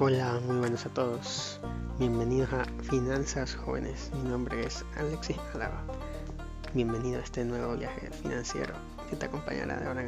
Hola, muy buenos a todos. Bienvenidos a Finanzas Jóvenes. Mi nombre es Alexis Álava. Bienvenido a este nuevo viaje financiero que te acompañará de ahora.